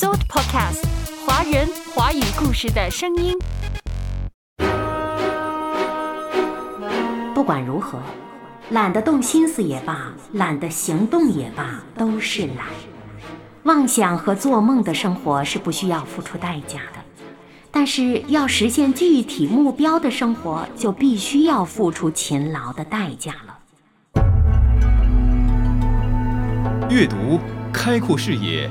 Sound Podcast，华人华语故事的声音。不管如何，懒得动心思也罢，懒得行动也罢，都是懒。妄想和做梦的生活是不需要付出代价的，但是要实现具体目标的生活，就必须要付出勤劳的代价了。阅读，开阔视野，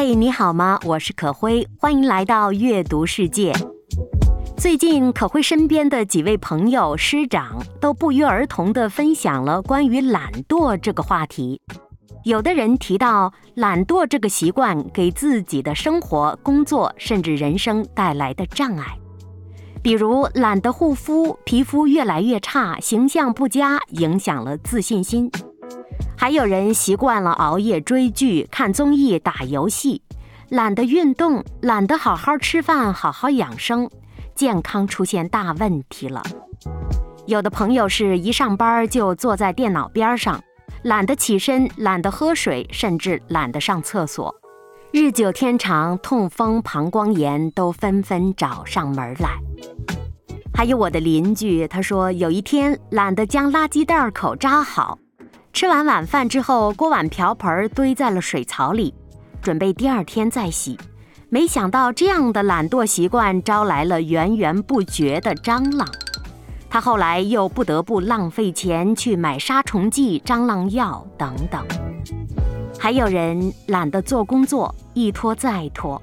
嘿，你好吗？我是可辉，欢迎来到阅读世界。最近，可辉身边的几位朋友、师长都不约而同地分享了关于懒惰这个话题。有的人提到，懒惰这个习惯给自己的生活、工作甚至人生带来的障碍，比如懒得护肤，皮肤越来越差，形象不佳，影响了自信心。还有人习惯了熬夜追剧、看综艺、打游戏，懒得运动，懒得好好吃饭、好好养生，健康出现大问题了。有的朋友是一上班就坐在电脑边上，懒得起身，懒得喝水，甚至懒得上厕所，日久天长，痛风、膀胱炎都纷纷找上门来。还有我的邻居，他说有一天懒得将垃圾袋口扎好。吃完晚饭之后，锅碗瓢盆堆在了水槽里，准备第二天再洗。没想到这样的懒惰习惯招来了源源不绝的蟑螂，他后来又不得不浪费钱去买杀虫剂、蟑螂药等等。还有人懒得做工作，一拖再拖，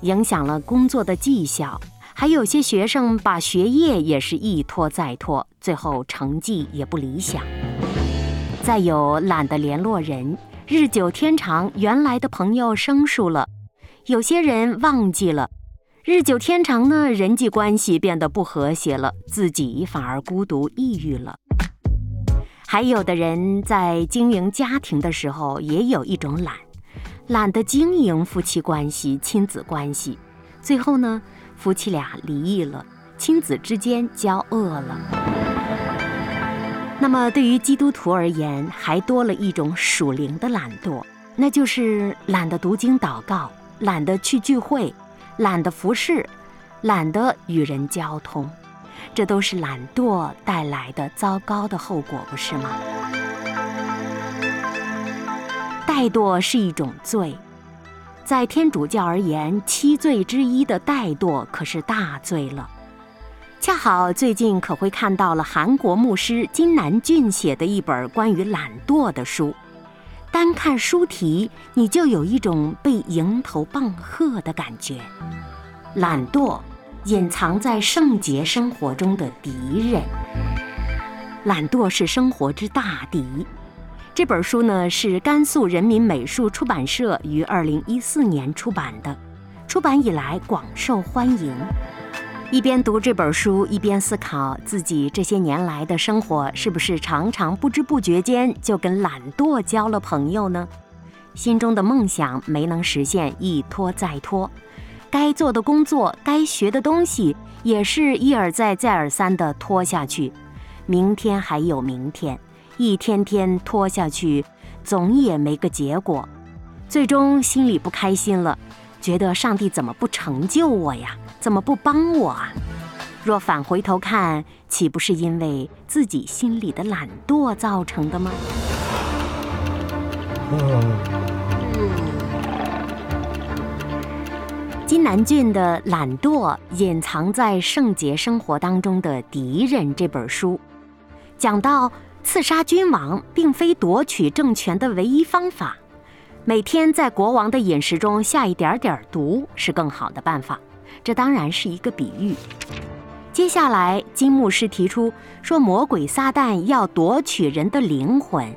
影响了工作的绩效。还有些学生把学业也是一拖再拖，最后成绩也不理想。再有懒得联络人，日久天长，原来的朋友生疏了；有些人忘记了，日久天长呢，人际关系变得不和谐了，自己反而孤独抑郁了。还有的人在经营家庭的时候，也有一种懒，懒得经营夫妻关系、亲子关系，最后呢，夫妻俩离异了，亲子之间交恶了。那么，对于基督徒而言，还多了一种属灵的懒惰，那就是懒得读经祷告，懒得去聚会，懒得服侍，懒得与人交通。这都是懒惰带来的糟糕的后果，不是吗？怠惰是一种罪，在天主教而言，七罪之一的怠惰可是大罪了。恰好最近可会看到了韩国牧师金南俊写的一本关于懒惰的书，单看书题你就有一种被迎头棒喝的感觉。懒惰，隐藏在圣洁生活中的敌人。懒惰是生活之大敌。这本书呢是甘肃人民美术出版社于二零一四年出版的，出版以来广受欢迎。一边读这本书，一边思考自己这些年来的生活，是不是常常不知不觉间就跟懒惰交了朋友呢？心中的梦想没能实现，一拖再拖；该做的工作、该学的东西，也是一而再、再而三的拖下去。明天还有明天，一天天拖下去，总也没个结果。最终心里不开心了，觉得上帝怎么不成就我呀？怎么不帮我啊？若返回头看，岂不是因为自己心里的懒惰造成的吗？金南俊的《懒惰：隐藏在圣洁生活当中的敌人》这本书，讲到刺杀君王并非夺取政权的唯一方法，每天在国王的饮食中下一点点毒是更好的办法。这当然是一个比喻。接下来，金牧师提出说，魔鬼撒旦要夺取人的灵魂，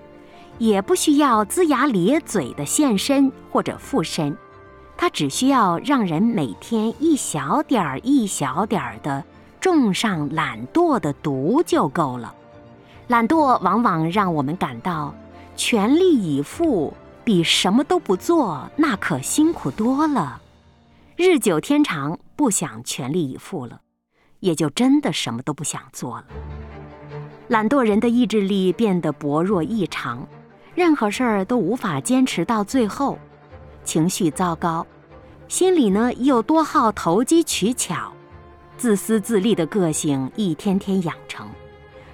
也不需要龇牙咧嘴的现身或者附身，它只需要让人每天一小点儿一小点儿的种上懒惰的毒就够了。懒惰往往让我们感到全力以赴比什么都不做那可辛苦多了。日久天长，不想全力以赴了，也就真的什么都不想做了。懒惰人的意志力变得薄弱异常，任何事儿都无法坚持到最后，情绪糟糕，心里呢又多好投机取巧，自私自利的个性一天天养成。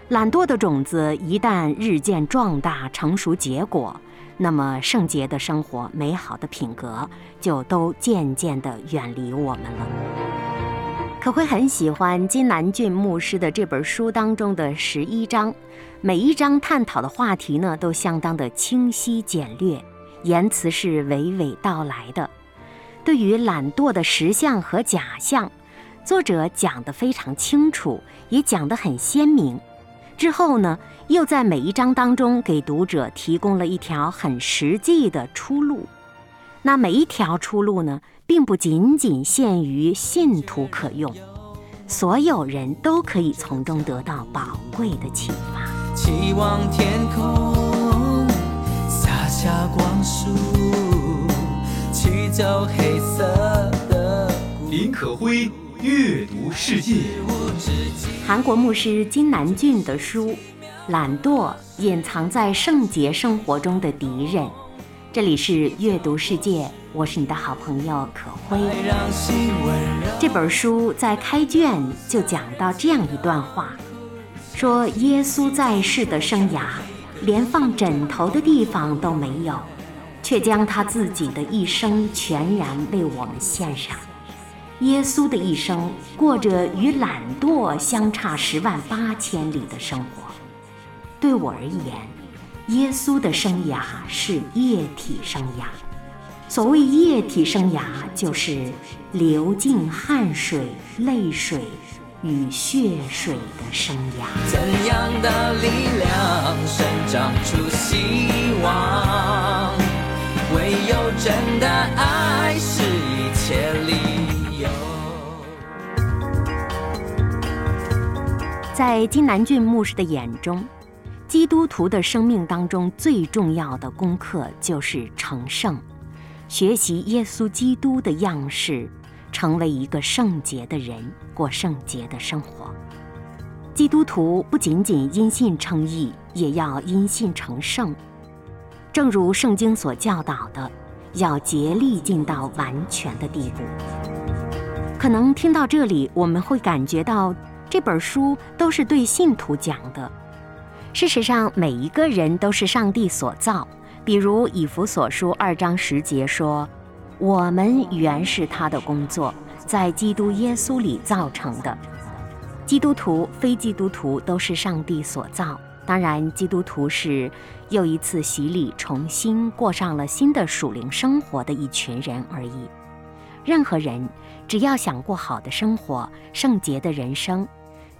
懒惰的种子一旦日渐壮大成熟结果，那么圣洁的生活、美好的品格就都渐渐地远离我们了。可会很喜欢金南俊牧师的这本书当中的十一章，每一章探讨的话题呢都相当的清晰简略，言辞是娓娓道来的。对于懒惰的实相和假象，作者讲得非常清楚，也讲得很鲜明。之后呢，又在每一章当中给读者提供了一条很实际的出路。那每一条出路呢，并不仅仅限于信徒可用，所有人都可以从中得到宝贵的启发。期望天空洒下光束，驱走黑色的。林可辉阅读世界。韩国牧师金南俊的书《懒惰：隐藏在圣洁生活中的敌人》。这里是阅读世界，我是你的好朋友可辉。这本书在开卷就讲到这样一段话，说耶稣在世的生涯，连放枕头的地方都没有，却将他自己的一生全然为我们献上。耶稣的一生过着与懒惰相差十万八千里的生活，对我而言。耶稣的生涯是液体生涯，所谓液体生涯，就是流尽汗水、泪水与血水的生涯。怎样的力量生长出希望？唯有真的爱是一切理由。在金南俊牧师的眼中。基督徒的生命当中最重要的功课就是成圣，学习耶稣基督的样式，成为一个圣洁的人，过圣洁的生活。基督徒不仅仅因信称义，也要因信成圣。正如圣经所教导的，要竭力尽到完全的地步。可能听到这里，我们会感觉到这本书都是对信徒讲的。事实上，每一个人都是上帝所造。比如以弗所书二章十节说：“我们原是他的工作，在基督耶稣里造成的。”基督徒、非基督徒都是上帝所造。当然，基督徒是又一次洗礼，重新过上了新的属灵生活的一群人而已。任何人只要想过好的生活、圣洁的人生。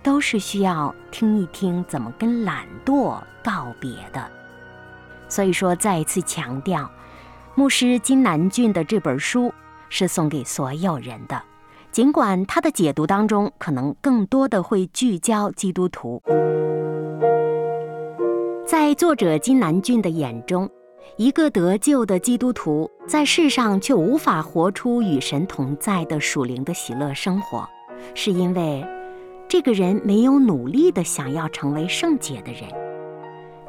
都是需要听一听怎么跟懒惰告别的，所以说再一次强调，牧师金南俊的这本书是送给所有人的，尽管他的解读当中可能更多的会聚焦基督徒，在作者金南俊的眼中，一个得救的基督徒在世上却无法活出与神同在的属灵的喜乐生活，是因为。这个人没有努力的想要成为圣洁的人。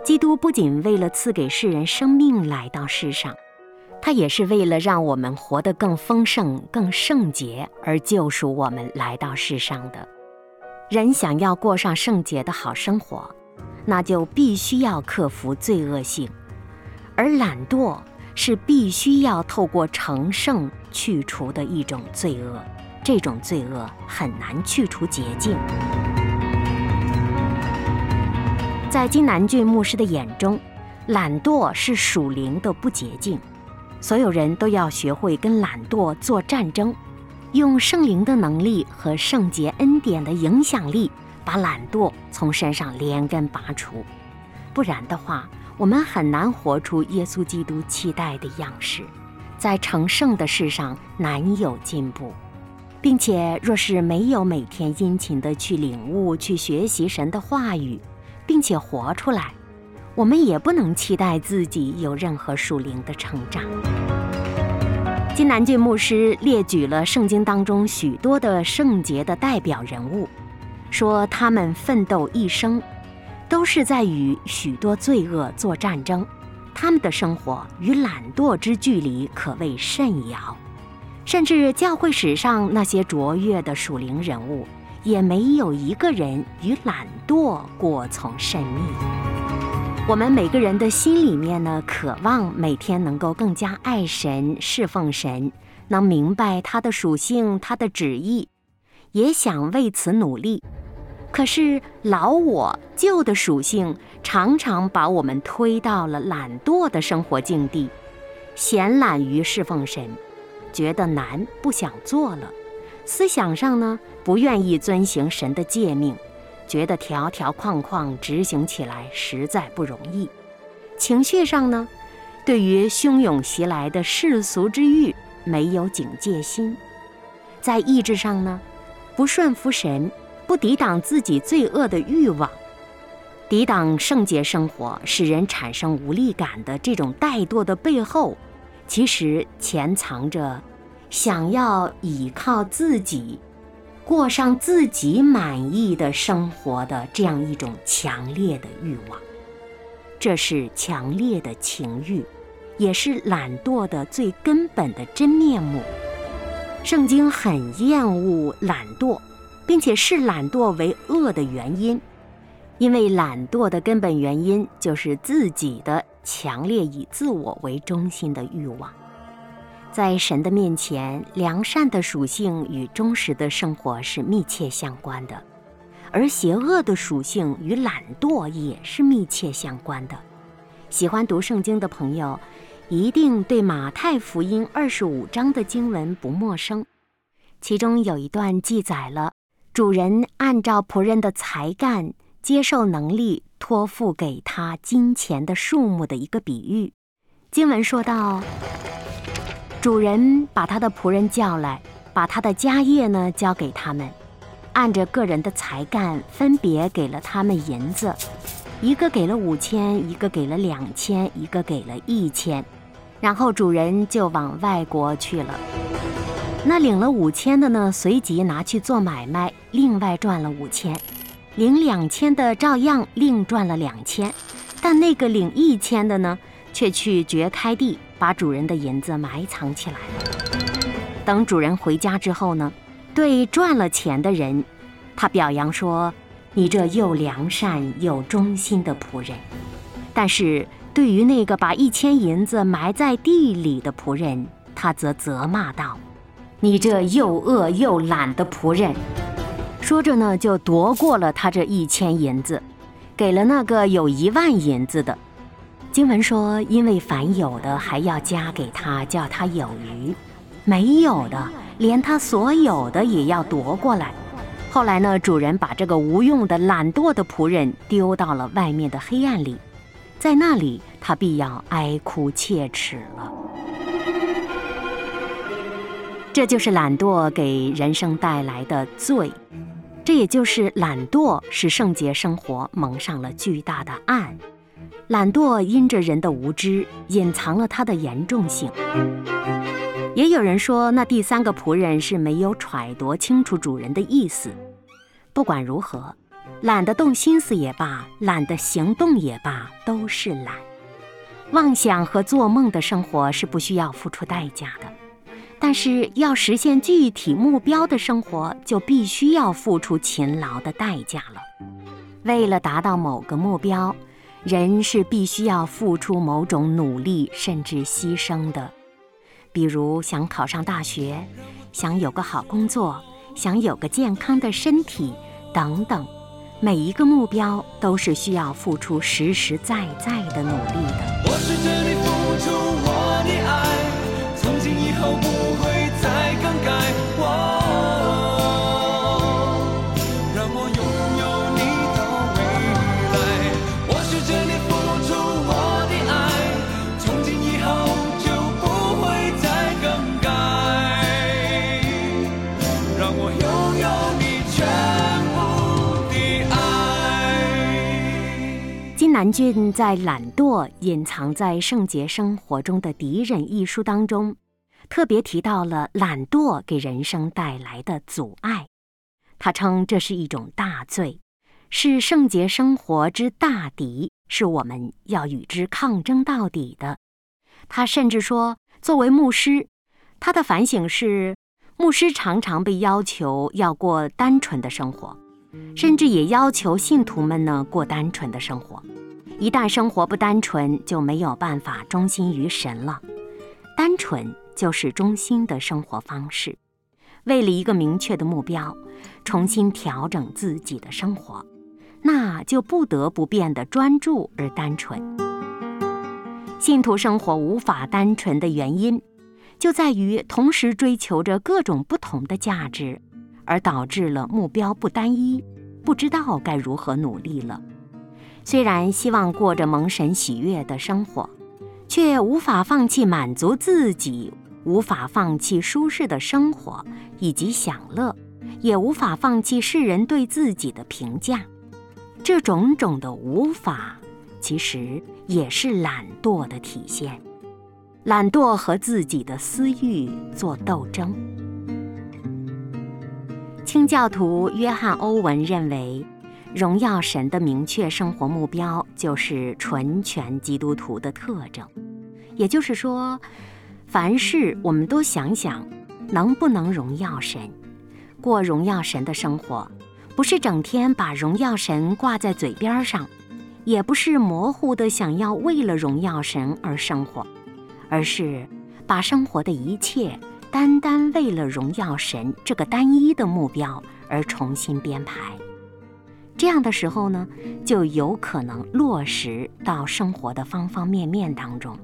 基督不仅为了赐给世人生命来到世上，他也是为了让我们活得更丰盛、更圣洁而救赎我们来到世上的。人想要过上圣洁的好生活，那就必须要克服罪恶性，而懒惰是必须要透过成圣去除的一种罪恶。这种罪恶很难去除捷径。在金南俊牧师的眼中，懒惰是属灵的不洁净。所有人都要学会跟懒惰做战争，用圣灵的能力和圣洁恩典的影响力，把懒惰从身上连根拔除。不然的话，我们很难活出耶稣基督期待的样式。在成圣的事上难有进步，并且若是没有每天殷勤的去领悟、去学习神的话语，并且活出来，我们也不能期待自己有任何属灵的成长。金南俊牧师列举了圣经当中许多的圣洁的代表人物，说他们奋斗一生，都是在与许多罪恶做战争。他们的生活与懒惰之距离可谓甚遥，甚至教会史上那些卓越的属灵人物，也没有一个人与懒惰过从甚密。我们每个人的心里面呢，渴望每天能够更加爱神、侍奉神，能明白他的属性、他的旨意，也想为此努力。可是老我旧的属性常常把我们推到了懒惰的生活境地，闲懒于侍奉神，觉得难不想做了；思想上呢不愿意遵行神的诫命，觉得条条框框执行起来实在不容易；情绪上呢，对于汹涌袭来的世俗之欲没有警戒心；在意志上呢，不顺服神。不抵挡自己罪恶的欲望，抵挡圣洁生活使人产生无力感的这种怠惰的背后，其实潜藏着想要依靠自己，过上自己满意的生活的这样一种强烈的欲望。这是强烈的情欲，也是懒惰的最根本的真面目。圣经很厌恶懒惰。并且视懒惰为恶的原因，因为懒惰的根本原因就是自己的强烈以自我为中心的欲望。在神的面前，良善的属性与忠实的生活是密切相关的，而邪恶的属性与懒惰也是密切相关的。喜欢读圣经的朋友，一定对马太福音二十五章的经文不陌生，其中有一段记载了。主人按照仆人的才干、接受能力托付给他金钱的数目的一个比喻。经文说到，主人把他的仆人叫来，把他的家业呢交给他们，按着个人的才干分别给了他们银子，一个给了五千，一个给了两千，一个给了一千，然后主人就往外国去了。那领了五千的呢，随即拿去做买卖，另外赚了五千；领两千的照样另赚了两千。但那个领一千的呢，却去掘开地，把主人的银子埋藏起来了。等主人回家之后呢，对赚了钱的人，他表扬说：“你这又良善又忠心的仆人。”但是对于那个把一千银子埋在地里的仆人，他则责骂道。你这又饿又懒的仆人，说着呢，就夺过了他这一千银子，给了那个有一万银子的。经文说，因为凡有的还要加给他，叫他有余；没有的，连他所有的也要夺过来。后来呢，主人把这个无用的、懒惰的仆人丢到了外面的黑暗里，在那里他必要哀哭切齿了。这就是懒惰给人生带来的罪，这也就是懒惰使圣洁生活蒙上了巨大的暗。懒惰因着人的无知，隐藏了它的严重性。也有人说，那第三个仆人是没有揣度清楚主人的意思。不管如何，懒得动心思也罢，懒得行动也罢，都是懒。妄想和做梦的生活是不需要付出代价的。但是要实现具体目标的生活，就必须要付出勤劳的代价了。为了达到某个目标，人是必须要付出某种努力甚至牺牲的。比如想考上大学，想有个好工作，想有个健康的身体等等，每一个目标都是需要付出实实在在的努力的。我是这里付出我的爱，南俊在《懒惰隐藏在圣洁生活中的敌人》一书当中，特别提到了懒惰给人生带来的阻碍。他称这是一种大罪，是圣洁生活之大敌，是我们要与之抗争到底的。他甚至说，作为牧师，他的反省是：牧师常常被要求要过单纯的生活。甚至也要求信徒们呢过单纯的生活。一旦生活不单纯，就没有办法忠心于神了。单纯就是忠心的生活方式。为了一个明确的目标，重新调整自己的生活，那就不得不变得专注而单纯。信徒生活无法单纯的原因，就在于同时追求着各种不同的价值。而导致了目标不单一，不知道该如何努力了。虽然希望过着蒙神喜悦的生活，却无法放弃满足自己，无法放弃舒适的生活以及享乐，也无法放弃世人对自己的评价。这种种的无法，其实也是懒惰的体现。懒惰和自己的私欲做斗争。清教徒约翰·欧文认为，荣耀神的明确生活目标就是纯全基督徒的特征。也就是说，凡事我们都想想，能不能荣耀神，过荣耀神的生活，不是整天把荣耀神挂在嘴边上，也不是模糊的想要为了荣耀神而生活，而是把生活的一切。单单为了荣耀神这个单一的目标而重新编排，这样的时候呢，就有可能落实到生活的方方面面当中，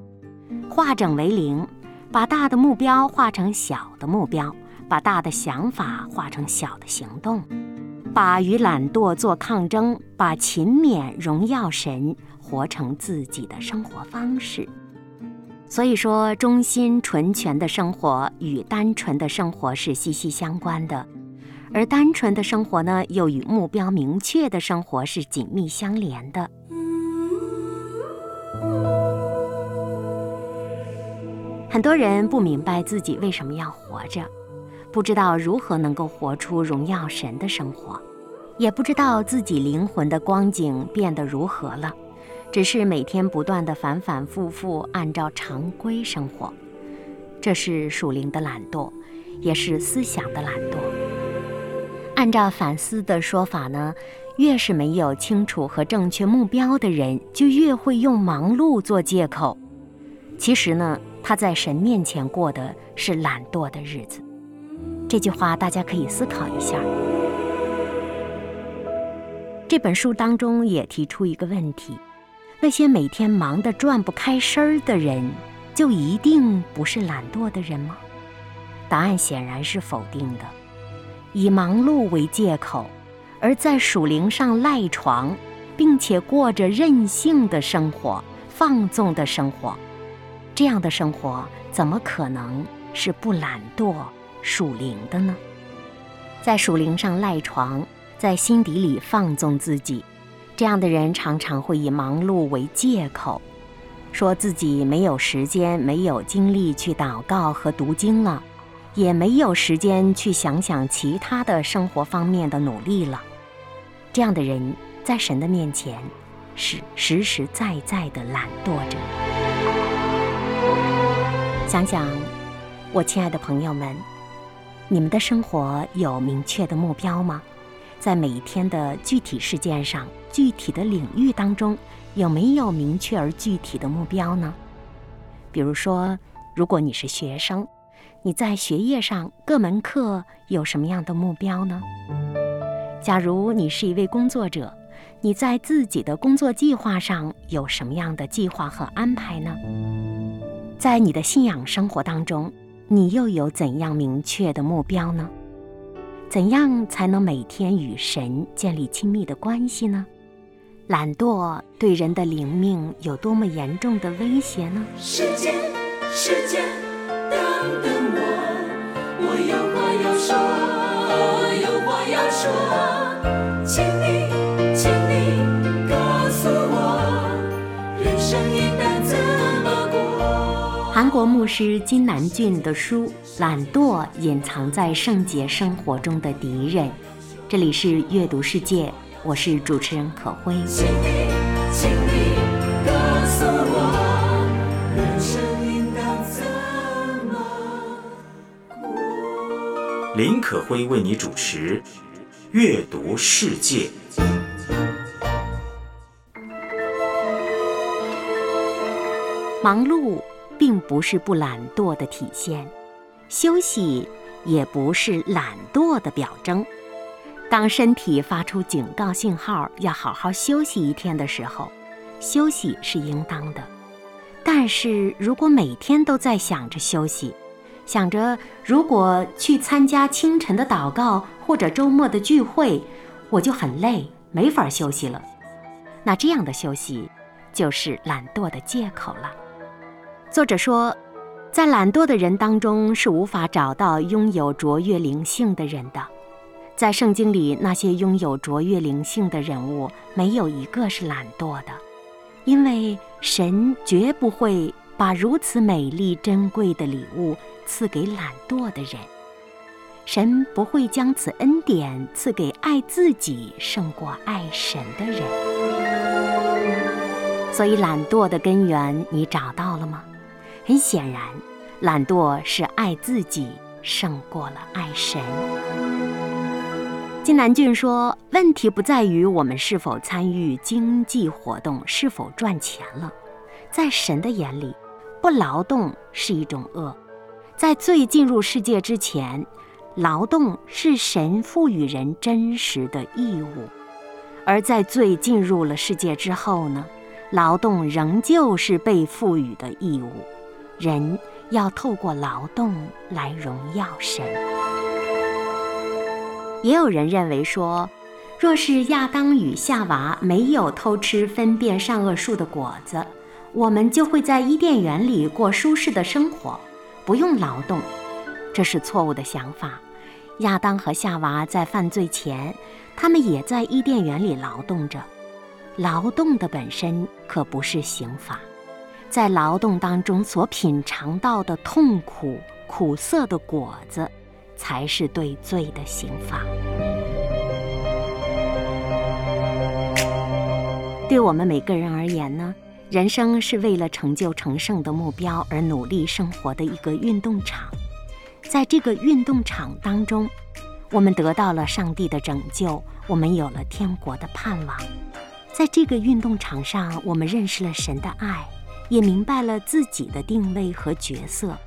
化整为零，把大的目标化成小的目标，把大的想法化成小的行动，把与懒惰做抗争，把勤勉荣耀神活成自己的生活方式。所以说，忠心纯全的生活与单纯的生活是息息相关的，而单纯的生活呢，又与目标明确的生活是紧密相连的。很多人不明白自己为什么要活着，不知道如何能够活出荣耀神的生活，也不知道自己灵魂的光景变得如何了。只是每天不断的反反复复按照常规生活，这是属灵的懒惰，也是思想的懒惰。按照反思的说法呢，越是没有清楚和正确目标的人，就越会用忙碌做借口。其实呢，他在神面前过的是懒惰的日子。这句话大家可以思考一下。这本书当中也提出一个问题。那些每天忙得转不开身儿的人，就一定不是懒惰的人吗？答案显然是否定的。以忙碌为借口，而在属灵上赖床，并且过着任性的生活、放纵的生活，这样的生活怎么可能是不懒惰、属灵的呢？在属灵上赖床，在心底里放纵自己。这样的人常常会以忙碌为借口，说自己没有时间、没有精力去祷告和读经了，也没有时间去想想其他的生活方面的努力了。这样的人在神的面前是实实在在的懒惰者。想想，我亲爱的朋友们，你们的生活有明确的目标吗？在每一天的具体事件上。具体的领域当中有没有明确而具体的目标呢？比如说，如果你是学生，你在学业上各门课有什么样的目标呢？假如你是一位工作者，你在自己的工作计划上有什么样的计划和安排呢？在你的信仰生活当中，你又有怎样明确的目标呢？怎样才能每天与神建立亲密的关系呢？懒惰对人的灵命有多么严重的威胁呢？时间，时间，我我有话要说有话要说请你请你告诉我人生应该怎么过？韩国牧师金南俊的书懒惰隐藏在圣洁生活中的敌人这里是阅读世界我是主持人可辉。林可辉为你主持《阅读世界》。忙碌并不是不懒惰的体现，休息也不是懒惰的表征。当身体发出警告信号，要好好休息一天的时候，休息是应当的。但是如果每天都在想着休息，想着如果去参加清晨的祷告或者周末的聚会，我就很累，没法休息了，那这样的休息就是懒惰的借口了。作者说，在懒惰的人当中是无法找到拥有卓越灵性的人的。在圣经里，那些拥有卓越灵性的人物，没有一个是懒惰的，因为神绝不会把如此美丽珍贵的礼物赐给懒惰的人。神不会将此恩典赐给爱自己胜过爱神的人。所以，懒惰的根源你找到了吗？很显然，懒惰是爱自己胜过了爱神。金南俊说：“问题不在于我们是否参与经济活动，是否赚钱了。在神的眼里，不劳动是一种恶。在罪进入世界之前，劳动是神赋予人真实的义务；而在罪进入了世界之后呢，劳动仍旧是被赋予的义务。”人要透过劳动来荣耀神。也有人认为说，若是亚当与夏娃没有偷吃分辨善恶树的果子，我们就会在伊甸园里过舒适的生活，不用劳动。这是错误的想法。亚当和夏娃在犯罪前，他们也在伊甸园里劳动着。劳动的本身可不是刑罚。在劳动当中所品尝到的痛苦、苦涩的果子，才是对罪的刑罚。对我们每个人而言呢，人生是为了成就成圣的目标而努力生活的一个运动场。在这个运动场当中，我们得到了上帝的拯救，我们有了天国的盼望。在这个运动场上，我们认识了神的爱。也明白了自己的定位和角色，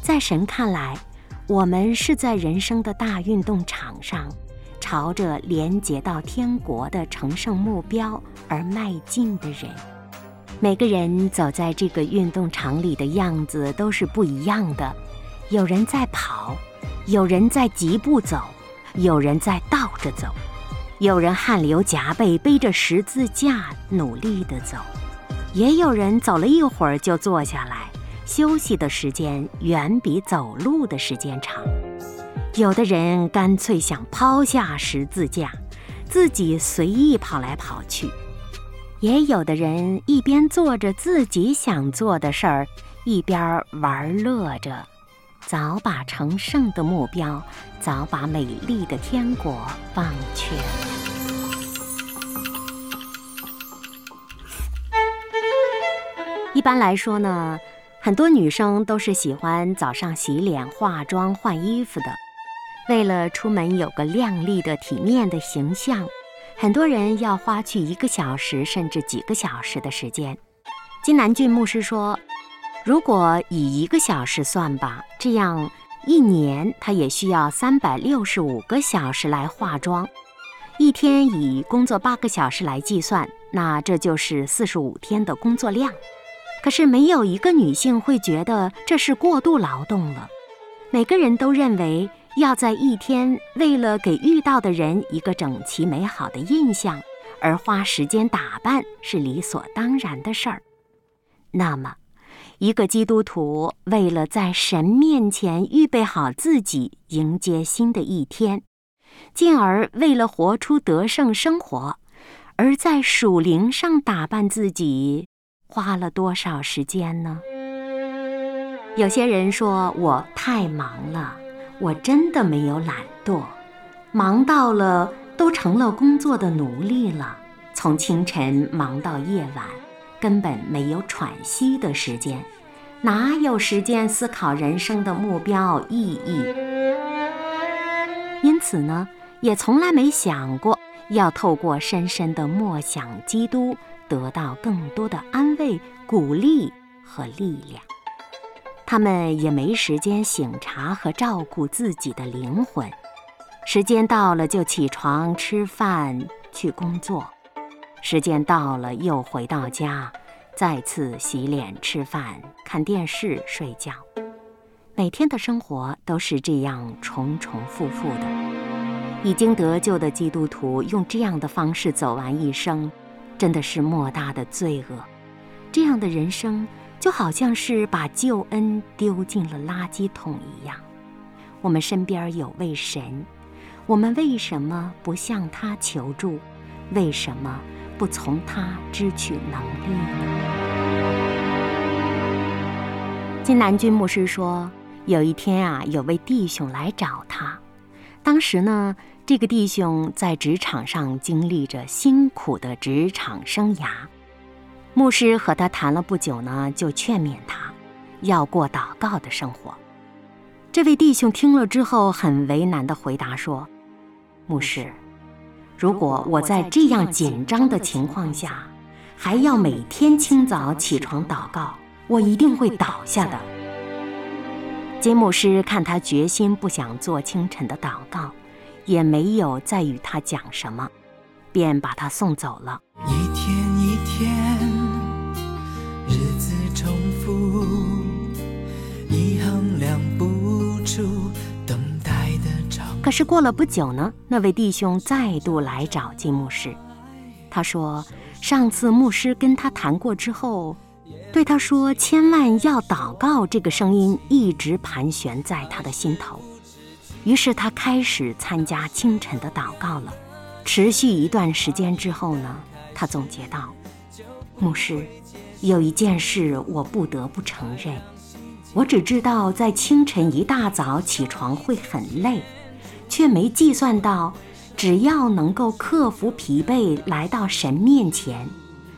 在神看来，我们是在人生的大运动场上，朝着连接到天国的成圣目标而迈进的人。每个人走在这个运动场里的样子都是不一样的，有人在跑，有人在疾步走，有人在倒着走，有人汗流浃背背着十字架努力地走。也有人走了一会儿就坐下来休息的时间远比走路的时间长，有的人干脆想抛下十字架，自己随意跑来跑去；也有的人一边做着自己想做的事儿，一边玩乐着，早把成圣的目标，早把美丽的天国忘却了。一般来说呢，很多女生都是喜欢早上洗脸、化妆、换衣服的。为了出门有个靓丽的、体面的形象，很多人要花去一个小时甚至几个小时的时间。金南俊牧师说，如果以一个小时算吧，这样一年他也需要三百六十五个小时来化妆。一天以工作八个小时来计算，那这就是四十五天的工作量。可是没有一个女性会觉得这是过度劳动了。每个人都认为要在一天为了给遇到的人一个整齐美好的印象而花时间打扮是理所当然的事儿。那么，一个基督徒为了在神面前预备好自己迎接新的一天，进而为了活出得胜生活，而在属灵上打扮自己。花了多少时间呢？有些人说我太忙了，我真的没有懒惰，忙到了都成了工作的奴隶了，从清晨忙到夜晚，根本没有喘息的时间，哪有时间思考人生的目标意义？因此呢，也从来没想过要透过深深的默想基督，得到更多的安慰、鼓励和力量。他们也没时间醒茶和照顾自己的灵魂，时间到了就起床吃饭去工作，时间到了又回到家，再次洗脸吃饭看电视睡觉，每天的生活都是这样重重复复的。已经得救的基督徒用这样的方式走完一生，真的是莫大的罪恶。这样的人生。就好像是把救恩丢进了垃圾桶一样。我们身边有位神，我们为什么不向他求助？为什么不从他支取能力呢？金南君牧师说，有一天啊，有位弟兄来找他，当时呢，这个弟兄在职场上经历着辛苦的职场生涯。牧师和他谈了不久呢，就劝勉他要过祷告的生活。这位弟兄听了之后，很为难地回答说：“牧师，如果我在这样紧张的情况下，还要每天清早起床祷告，我一定会倒下的。”金牧师看他决心不想做清晨的祷告，也没有再与他讲什么，便把他送走了。一天一天。可是过了不久呢，那位弟兄再度来找金牧师。他说，上次牧师跟他谈过之后，对他说千万要祷告。这个声音一直盘旋在他的心头。于是他开始参加清晨的祷告了。持续一段时间之后呢，他总结道：“牧师，有一件事我不得不承认。”我只知道，在清晨一大早起床会很累，却没计算到，只要能够克服疲惫来到神面前，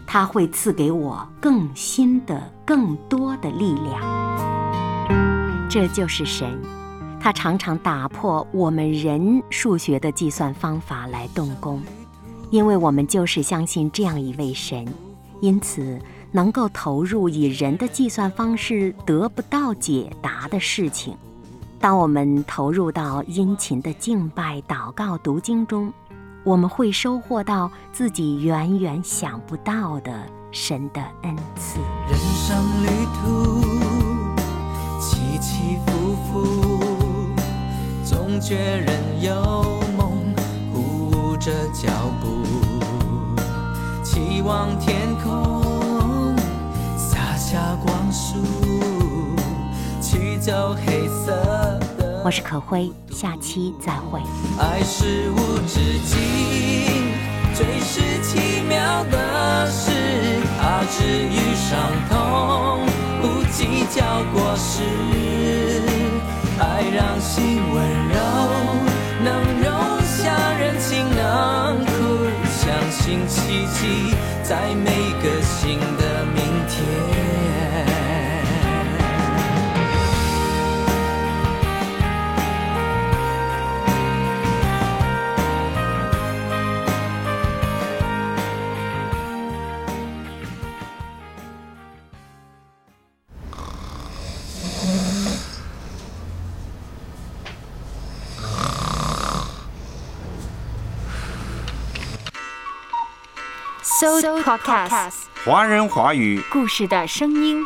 他会赐给我更新的、更多的力量。这就是神，他常常打破我们人数学的计算方法来动工，因为我们就是相信这样一位神，因此。能够投入以人的计算方式得不到解答的事情，当我们投入到殷勤的敬拜、祷告、读经中，我们会收获到自己远远想不到的神的恩赐。人生旅途起起伏伏，总觉人有梦护着脚步，期望天空洒下光束，驱走黑色。我是可辉，下期再会。爱是无止境，最是奇妙的事，怕治愈伤痛，不计较过失。爱让心温柔，能容下人情冷酷，相信奇迹，在每个新的 So Podcast，华人华语故事的声音。